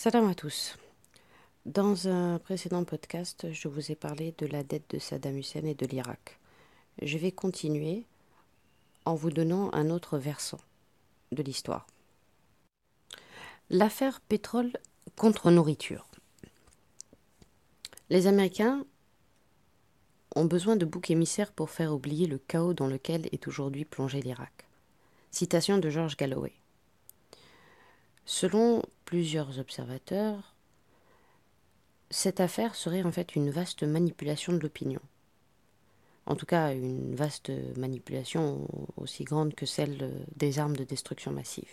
Salam à tous. Dans un précédent podcast, je vous ai parlé de la dette de Saddam Hussein et de l'Irak. Je vais continuer en vous donnant un autre versant de l'histoire. L'affaire pétrole contre nourriture. Les Américains ont besoin de boucs émissaires pour faire oublier le chaos dans lequel est aujourd'hui plongé l'Irak. Citation de George Galloway. Selon plusieurs observateurs, cette affaire serait en fait une vaste manipulation de l'opinion. En tout cas, une vaste manipulation aussi grande que celle des armes de destruction massive.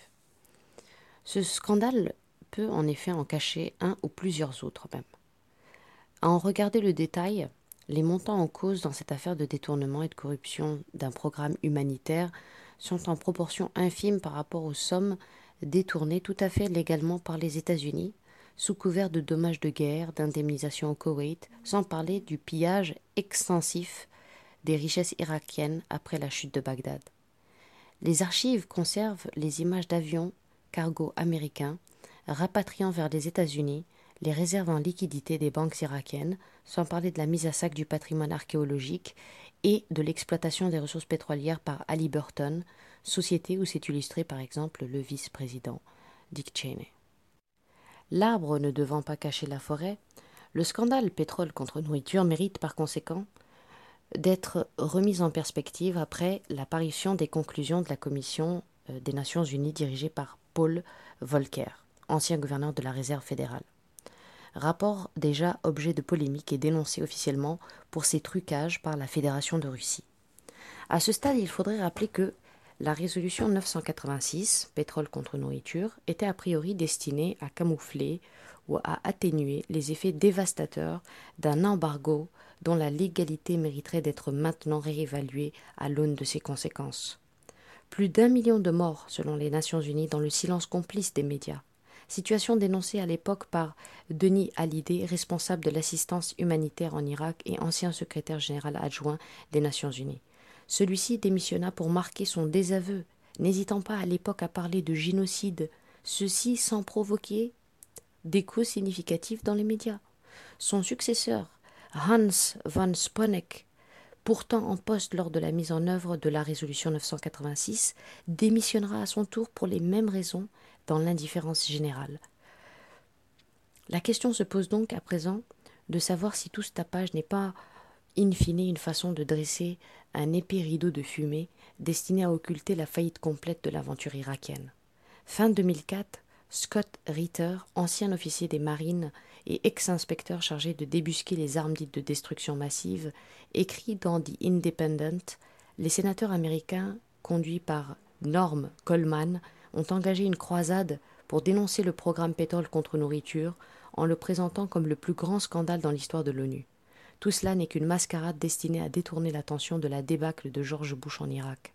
Ce scandale peut en effet en cacher un ou plusieurs autres même. À en regarder le détail, les montants en cause dans cette affaire de détournement et de corruption d'un programme humanitaire sont en proportion infime par rapport aux sommes détourné tout à fait légalement par les États-Unis, sous couvert de dommages de guerre, d'indemnisation au Koweït, sans parler du pillage extensif des richesses irakiennes après la chute de Bagdad. Les archives conservent les images d'avions cargo américains rapatriant vers les États-Unis les réserves en liquidité des banques irakiennes, sans parler de la mise à sac du patrimoine archéologique et de l'exploitation des ressources pétrolières par Halliburton, société où s'est illustré par exemple le vice-président Dick Cheney. L'arbre ne devant pas cacher la forêt, le scandale pétrole contre nourriture mérite par conséquent d'être remis en perspective après l'apparition des conclusions de la Commission euh, des Nations Unies dirigée par Paul Volcker, ancien gouverneur de la Réserve fédérale. Rapport déjà objet de polémique et dénoncé officiellement pour ses trucages par la Fédération de Russie. À ce stade, il faudrait rappeler que la résolution 986, pétrole contre nourriture, était a priori destinée à camoufler ou à atténuer les effets dévastateurs d'un embargo dont la légalité mériterait d'être maintenant réévaluée à l'aune de ses conséquences. Plus d'un million de morts selon les Nations Unies dans le silence complice des médias. Situation dénoncée à l'époque par Denis Hallyday, responsable de l'assistance humanitaire en Irak et ancien secrétaire général adjoint des Nations Unies. Celui-ci démissionna pour marquer son désaveu, n'hésitant pas à l'époque à parler de génocide, ceci sans provoquer d'écho significatifs dans les médias. Son successeur, Hans von Sponeck, pourtant en poste lors de la mise en œuvre de la résolution 986, démissionnera à son tour pour les mêmes raisons dans l'indifférence générale. La question se pose donc à présent de savoir si tout ce tapage n'est pas in fine une façon de dresser un épais rideau de fumée destiné à occulter la faillite complète de l'aventure irakienne. Fin 2004, Scott Ritter, ancien officier des marines et ex-inspecteur chargé de débusquer les armes dites de destruction massive, écrit dans The Independent Les sénateurs américains, conduits par Norm Coleman, ont engagé une croisade pour dénoncer le programme pétrole contre nourriture en le présentant comme le plus grand scandale dans l'histoire de l'ONU. Tout cela n'est qu'une mascarade destinée à détourner l'attention de la débâcle de George Bush en Irak.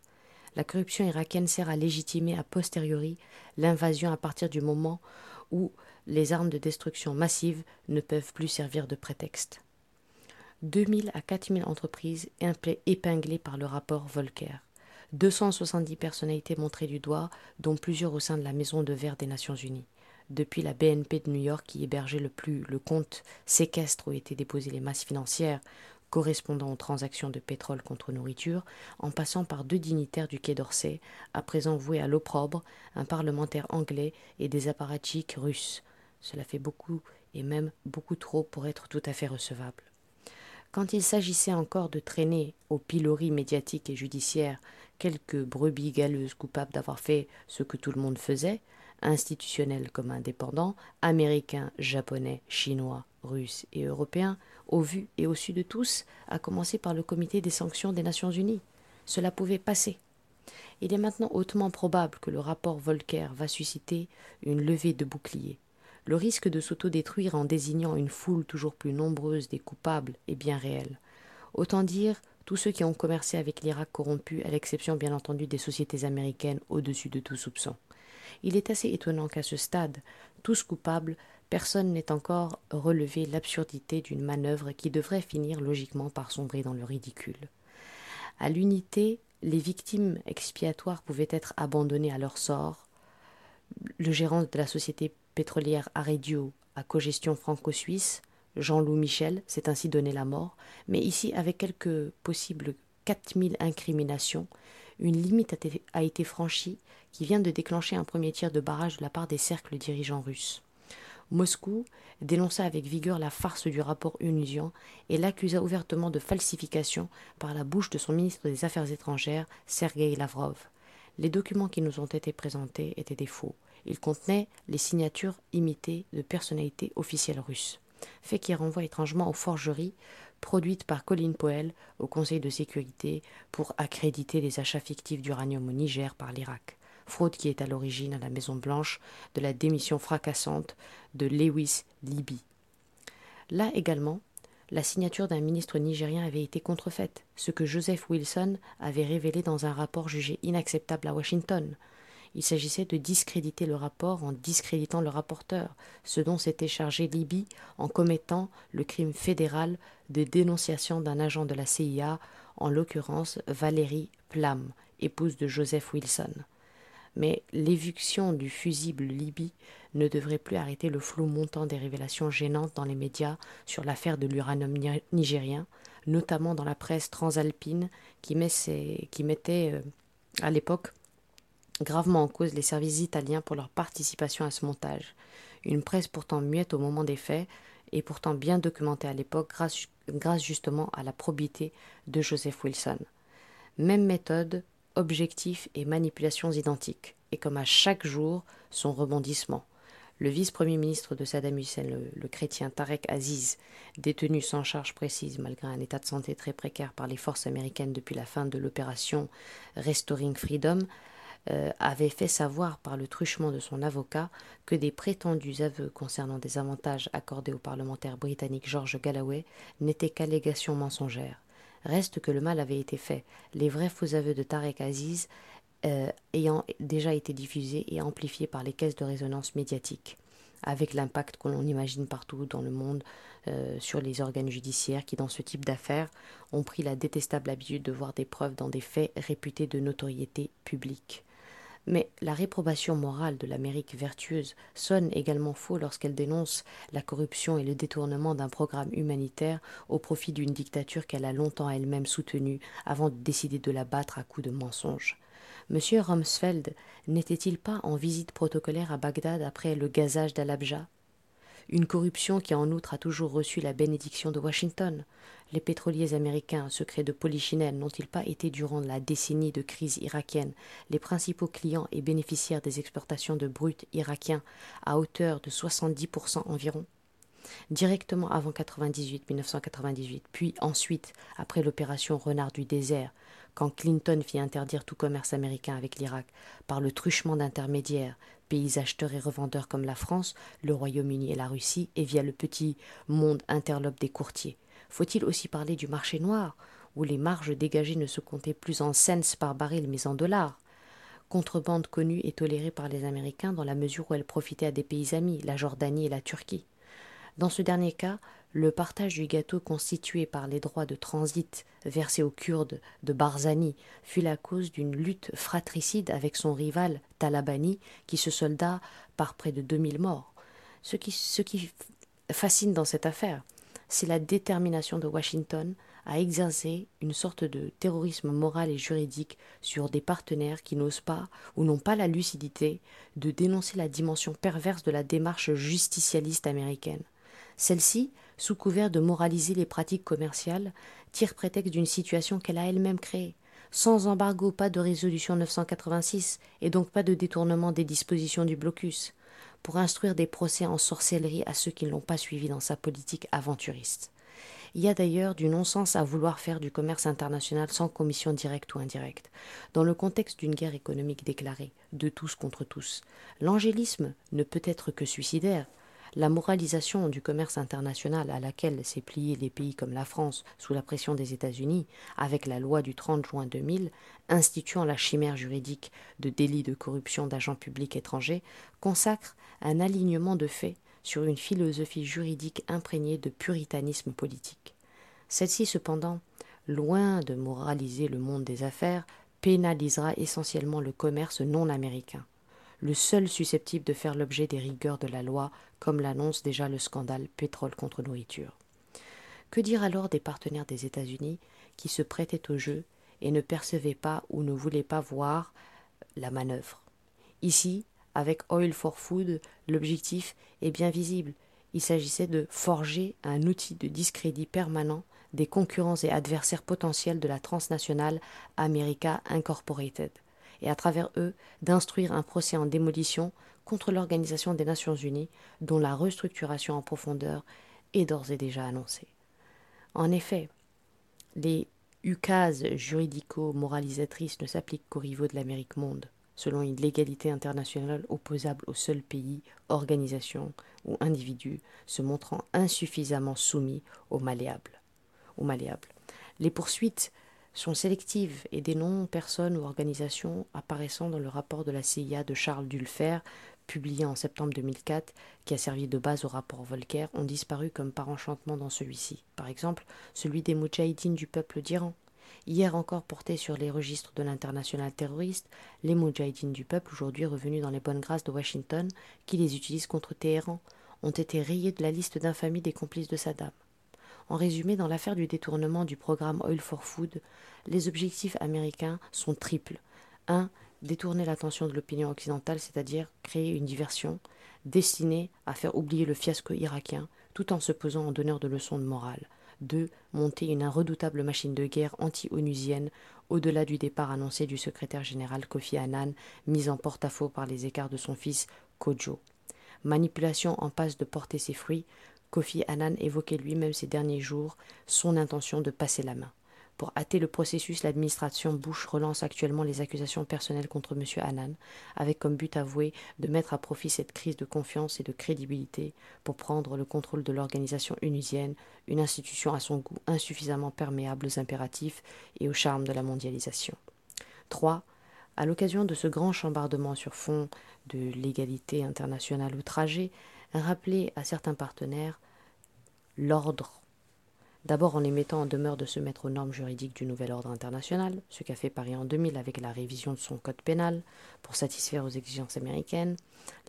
La corruption irakienne sert à légitimer a posteriori l'invasion à partir du moment où les armes de destruction massive ne peuvent plus servir de prétexte. 2000 à 4000 entreprises épinglées par le rapport Volcker. 270 personnalités montrées du doigt, dont plusieurs au sein de la Maison de verre des Nations Unies depuis la BNP de New York qui hébergeait le plus le compte séquestre où étaient déposées les masses financières correspondant aux transactions de pétrole contre nourriture, en passant par deux dignitaires du Quai d'Orsay, à présent voués à l'opprobre, un parlementaire anglais et des apparatchiks russes. Cela fait beaucoup, et même beaucoup trop pour être tout à fait recevable. Quand il s'agissait encore de traîner au pilori médiatique et judiciaire quelques brebis galeuses coupables d'avoir fait ce que tout le monde faisait, institutionnels comme indépendants, américains, japonais, chinois, russes et européens, au vu et au su de tous, à commencer par le comité des sanctions des Nations Unies. Cela pouvait passer. Il est maintenant hautement probable que le rapport Volcker va susciter une levée de boucliers. Le risque de s'autodétruire en désignant une foule toujours plus nombreuse des coupables est bien réel. Autant dire tous ceux qui ont commercé avec l'Irak corrompu, à l'exception bien entendu des sociétés américaines au-dessus de tout soupçon. Il est assez étonnant qu'à ce stade, tous coupables, personne n'ait encore relevé l'absurdité d'une manœuvre qui devrait finir logiquement par sombrer dans le ridicule. À l'unité, les victimes expiatoires pouvaient être abandonnées à leur sort. Le gérant de la société pétrolière Aredio à cogestion franco-suisse, Jean-Loup Michel s'est ainsi donné la mort, mais ici avec quelques possibles 4000 incriminations, une limite a été franchie qui vient de déclencher un premier tir de barrage de la part des cercles dirigeants russes. Moscou dénonça avec vigueur la farce du rapport Unusian et l'accusa ouvertement de falsification par la bouche de son ministre des Affaires étrangères, Sergei Lavrov. Les documents qui nous ont été présentés étaient des faux. Ils contenaient les signatures imitées de personnalités officielles russes, fait qui renvoie étrangement aux forgeries produites par Colin Powell au Conseil de sécurité pour accréditer les achats fictifs d'uranium au Niger par l'Irak fraude qui est à l'origine à la Maison Blanche de la démission fracassante de Lewis Libby. Là également, la signature d'un ministre nigérien avait été contrefaite, ce que Joseph Wilson avait révélé dans un rapport jugé inacceptable à Washington. Il s'agissait de discréditer le rapport en discréditant le rapporteur, ce dont s'était chargé Libby en commettant le crime fédéral de dénonciation d'un agent de la CIA, en l'occurrence Valérie Plam, épouse de Joseph Wilson. Mais l'éviction du fusible Libye ne devrait plus arrêter le flot montant des révélations gênantes dans les médias sur l'affaire de l'uranium nigérien, notamment dans la presse transalpine qui, mettait euh, à l'époque gravement en cause les services italiens pour leur participation à ce montage. Une presse pourtant muette au moment des faits et pourtant bien documentée à l'époque grâce, justement à la probité de Joseph Wilson. Même méthode, objectifs et manipulations identiques, et comme à chaque jour, son rebondissement. Le vice-premier ministre de Saddam Hussein, le, chrétien Tarek Aziz, détenu sans charge précise malgré un état de santé très précaire par les forces américaines depuis la fin de l'opération Restoring Freedom, euh, avait fait savoir par le truchement de son avocat que des prétendus aveux concernant des avantages accordés au parlementaire britannique George Galloway n'étaient qu'allégations mensongères. Reste que le mal avait été fait, les vrais faux aveux de Tarek Aziz euh, ayant déjà été diffusés et amplifiés par les caisses de résonance médiatiques, avec l'impact que l'on imagine partout dans le monde euh, sur les organes judiciaires qui, dans ce type d'affaires, ont pris la détestable habitude de voir des preuves dans des faits réputés de notoriété publique. Mais la réprobation morale de l'Amérique vertueuse sonne également faux lorsqu'elle dénonce la corruption et le détournement d'un programme humanitaire au profit d'une dictature qu'elle a longtemps elle-même soutenue avant de décider de la battre à coups de mensonges. M. Rumsfeld n'était-il pas en visite protocolaire à Bagdad après le gazage d'Al-Abja une corruption qui en outre a toujours reçu la bénédiction de Washington. Les pétroliers américains, secrets de Polichinelle, n'ont-ils pas été durant la décennie de crise irakienne les principaux clients et bénéficiaires des exportations de brut irakiens à hauteur de 70% environ? Directement avant 98, 1998, puis ensuite après l'opération Renard du désert, quand Clinton fit interdire tout commerce américain avec l'Irak par le truchement d'intermédiaires, pays acheteurs et revendeurs comme la France, le Royaume-Uni et la Russie, et via le petit monde interlope des courtiers. Faut-il aussi parler du marché noir, où les marges dégagées ne se comptaient plus en cents par baril mais en dollars? Contrebande connue et tolérée par les Américains dans la mesure où elle profitait à des pays amis, la Jordanie et la Turquie. Dans ce dernier cas, le partage du gâteau constitué par les droits de transit versés aux Kurdes de Barzani fut la cause d'une lutte fratricide avec son rival Talabani qui se solda par près de 2000 morts. Ce qui, fascine dans cette affaire, c'est la détermination de Washington à exercer une sorte de terrorisme moral et juridique sur des partenaires qui n'osent pas ou n'ont pas la lucidité de dénoncer la dimension perverse de la démarche justicialiste américaine. Celle-ci, sous couvert de moraliser les pratiques commerciales, tire prétexte d'une situation qu'elle a elle-même créée. Sans embargo, pas de résolution 986 et donc pas de détournement des dispositions du blocus, pour instruire des procès en sorcellerie à ceux qui ne l'ont pas suivi dans sa politique aventuriste. Il y a d'ailleurs du non-sens à vouloir faire du commerce international sans commission directe ou indirecte, dans le contexte d'une guerre économique déclarée, de tous contre tous. L'angélisme ne peut être que suicidaire, la moralisation du commerce international à laquelle s'est plié les pays comme la France sous la pression des États-Unis, avec la loi du 30 juin 2000 instituant la chimère juridique de délit de corruption d'agents publics étrangers, consacre un alignement de faits sur une philosophie juridique imprégnée de puritanisme politique. Celle-ci, cependant, loin de moraliser le monde des affaires, pénalisera essentiellement le commerce non américain. Le seul susceptible de faire l'objet des rigueurs de la loi, comme l'annonce déjà le scandale pétrole contre nourriture. Que dire alors des partenaires des États-Unis qui se prêtaient au jeu et ne percevaient pas ou ne voulaient pas voir la manœuvre? Ici, avec Oil for Food, l'objectif est bien visible. Il s'agissait de forger un outil de discrédit permanent des concurrents et adversaires potentiels de la transnationale America Incorporated, et à travers eux d'instruire un procès en démolition contre l'Organisation des Nations Unies, dont la restructuration en profondeur est d'ores et déjà annoncée. En effet, les ukases juridico-moralisatrices ne s'appliquent qu'aux rivaux de l'Amérique monde selon une légalité internationale opposable au seul pays, organisation ou individu se montrant insuffisamment soumis au malléable. Au malléable. Les poursuites sont sélectives et des noms, personnes ou organisations apparaissant dans le rapport de la CIA de Charles Dulfer, publié en septembre 2004, qui a servi de base au rapport Volcker, ont disparu comme par enchantement dans celui-ci. Par exemple, celui des Moudjahidines du peuple d'Iran, Hier encore porté sur les registres de l'international terroriste, les Moudjahidines du peuple, aujourd'hui revenus dans les bonnes grâces de Washington, qui les utilisent contre Téhéran, ont été rayés de la liste d'infamie des complices de Saddam. En résumé, dans l'affaire du détournement du programme Oil for Food, les objectifs américains sont triples. 1. Détourner l'attention de l'opinion occidentale, c'est-à-dire créer une diversion destinée à faire oublier le fiasco irakien, tout en se posant en donneur de leçons de morale. 2. Monter une redoutable machine de guerre anti-onusienne au-delà du départ annoncé du secrétaire général Kofi Annan, mis en porte-à-faux par les écarts de son fils Kojo. Manipulation en passe de porter ses fruits, Kofi Annan évoquait lui-même ces derniers jours son intention de passer la main. Pour hâter le processus, l'administration Bush relance actuellement les accusations personnelles contre M. Annan, avec comme but avoué de mettre à profit cette crise de confiance et de crédibilité pour prendre le contrôle de l'organisation unusienne, une institution à son goût insuffisamment perméable aux impératifs et au charme de la mondialisation. 3. À l'occasion de ce grand chambardement sur fond de l'égalité internationale outragée, rappeler à certains partenaires l'ordre D'abord en les mettant en demeure de se mettre aux normes juridiques du nouvel ordre international, ce qu'a fait Paris en 2000 avec la révision de son code pénal pour satisfaire aux exigences américaines,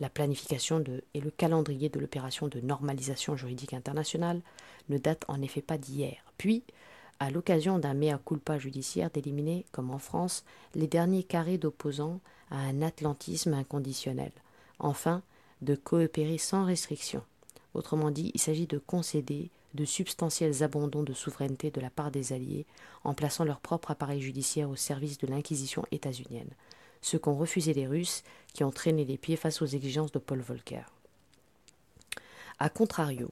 la planification de, et le calendrier de l'opération de normalisation juridique internationale ne datent en effet pas d'hier. Puis, à l'occasion d'un mea culpa judiciaire d'éliminer, comme en France, les derniers carrés d'opposants à un atlantisme inconditionnel. Enfin, de coopérer sans restriction. Autrement dit, il s'agit de concéder de substantiels abandons de souveraineté de la part des Alliés en plaçant leur propre appareil judiciaire au service de l'inquisition états-unienne, ce qu'ont refusé les Russes qui ont traîné les pieds face aux exigences de Paul Volcker. A contrario,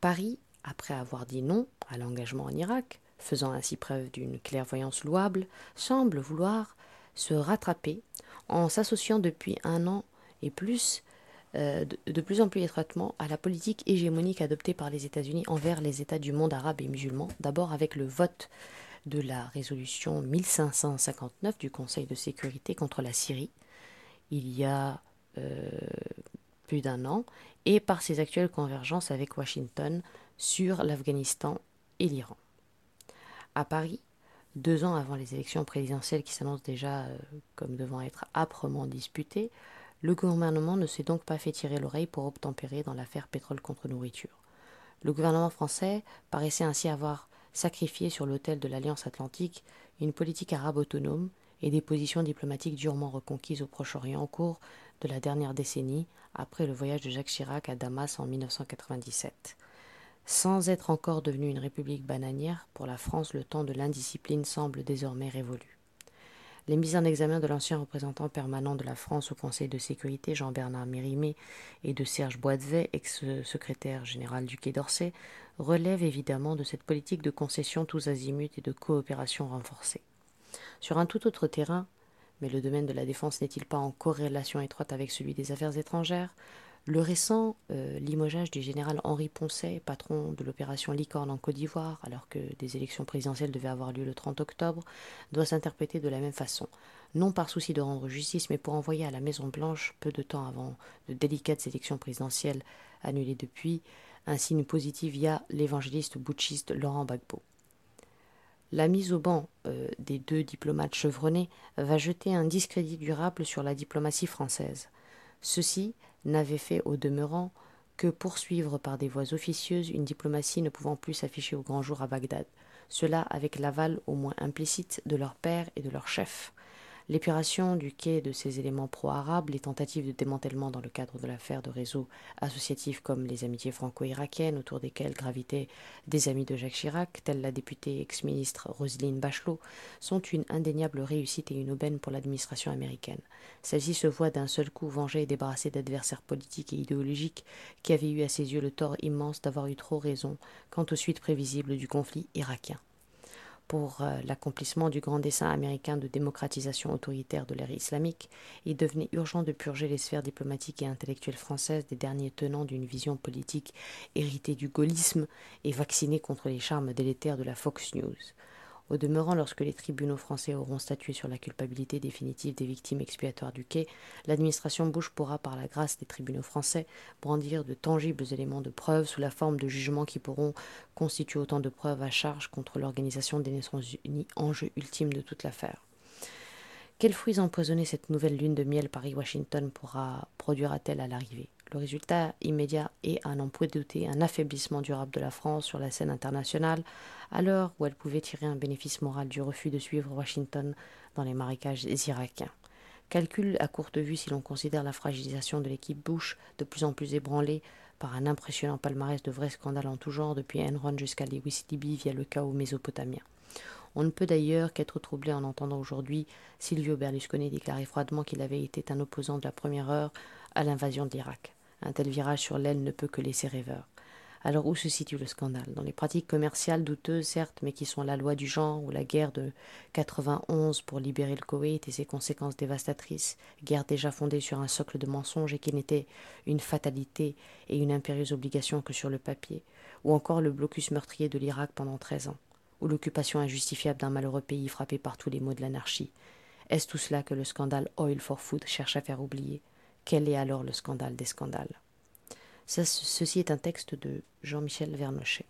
Paris, après avoir dit non à l'engagement en Irak, faisant ainsi preuve d'une clairvoyance louable, semble vouloir se rattraper en s'associant depuis un an et plus euh, de, plus en plus étroitement à la politique hégémonique adoptée par les États-Unis envers les États du monde arabe et musulman, d'abord avec le vote de la résolution 1559 du Conseil de sécurité contre la Syrie, il y a euh, plus d'un an, et par ses actuelles convergences avec Washington sur l'Afghanistan et l'Iran. À Paris, deux ans avant les élections présidentielles qui s'annoncent déjà euh, comme devant être âprement disputées, le gouvernement ne s'est donc pas fait tirer l'oreille pour obtempérer dans l'affaire pétrole contre nourriture. Le gouvernement français paraissait ainsi avoir sacrifié sur l'autel de l'Alliance atlantique une politique arabe autonome et des positions diplomatiques durement reconquises au Proche-Orient au cours de la dernière décennie, après le voyage de Jacques Chirac à Damas en 1997. Sans être encore devenue une république bananière, pour la France le temps de l'indiscipline semble désormais révolu. Les mises en examen de l'ancien représentant permanent de la France au Conseil de sécurité, Jean-Bernard Mérimée, et de Serge Boisdevet, ex-secrétaire général du Quai d'Orsay, relèvent évidemment de cette politique de concession tous azimuts et de coopération renforcée. Sur un tout autre terrain, mais le domaine de la défense n'est-il pas en corrélation étroite avec celui des affaires étrangères? Le récent euh, du général Henri Poncet, patron de l'opération Licorne en Côte d'Ivoire, alors que des élections présidentielles devaient avoir lieu le 30 octobre, doit s'interpréter de la même façon. Non par souci de rendre justice, mais pour envoyer à la Maison-Blanche, peu de temps avant de délicates élections présidentielles annulées depuis, un signe positif via l'évangéliste butchiste Laurent Gbagbo. La mise au banc euh, des deux diplomates chevronnés va jeter un discrédit durable sur la diplomatie française. Ceux-ci n'avaient fait au demeurant que poursuivre par des voies officieuses une diplomatie ne pouvant plus s'afficher au grand jour à Bagdad, cela avec l'aval au moins implicite de leur père et de leur chef. L'épuration du quai de ces éléments pro-arabes, les tentatives de démantèlement dans le cadre de l'affaire de réseaux associatifs comme les amitiés franco-irakiennes autour desquelles gravitaient des amis de Jacques Chirac, telle la députée ex-ministre Roselyne Bachelot, sont une indéniable réussite et une aubaine pour l'administration américaine. Celle-ci se voit d'un seul coup vengée et débarrassée d'adversaires politiques et idéologiques qui avaient eu à ses yeux le tort immense d'avoir eu trop raison quant aux suites prévisibles du conflit irakien pour euh, l'accomplissement du grand dessein américain de démocratisation autoritaire de l'ère islamique, il devenait urgent de purger les sphères diplomatiques et intellectuelles françaises des derniers tenants d'une vision politique héritée du gaullisme et vaccinée contre les charmes délétères de la Fox News. Au demeurant, lorsque les tribunaux français auront statué sur la culpabilité définitive des victimes expiatoires du quai, l'administration Bush pourra, par la grâce des tribunaux français, brandir de tangibles éléments de preuve sous la forme de jugements qui pourront constituer autant de preuves à charge contre l'Organisation des Nations Unies, enjeu ultime de toute l'affaire. Quels fruits empoisonnés cette nouvelle lune de miel Paris-Washington pourra produira-t-elle à l'arrivée? Le résultat immédiat est, à n'en point douter, un affaiblissement durable de la France sur la scène internationale, à l'heure où elle pouvait tirer un bénéfice moral du refus de suivre Washington dans les marécages irakiens. Calcul à courte vue si l'on considère la fragilisation de l'équipe Bush, de plus en plus ébranlée par un impressionnant palmarès de vrais scandales en tout genre, depuis Enron jusqu'à Lewis Libby via le chaos mésopotamien. On ne peut d'ailleurs qu'être troublé en entendant aujourd'hui Silvio Berlusconi déclarer froidement qu'il avait été un opposant de la première heure à l'invasion de l'Irak. Un tel virage sur l'aile ne peut que laisser rêveur. Alors où se situe le scandale? Dans les pratiques commerciales douteuses, certes, mais qui sont la loi du genre ou la guerre de 91 pour libérer le Koweït et ses conséquences dévastatrices, guerre déjà fondée sur un socle de mensonges et qui n'était une fatalité et une impérieuse obligation que sur le papier, ou encore le blocus meurtrier de l'Irak pendant treize ans, ou l'occupation injustifiable d'un malheureux pays frappé par tous les maux de l'anarchie. Est-ce tout cela que le scandale Oil for Food cherche à faire oublier? Quel est alors le scandale des scandales? Ceci est un texte de Jean-Michel Vernochet.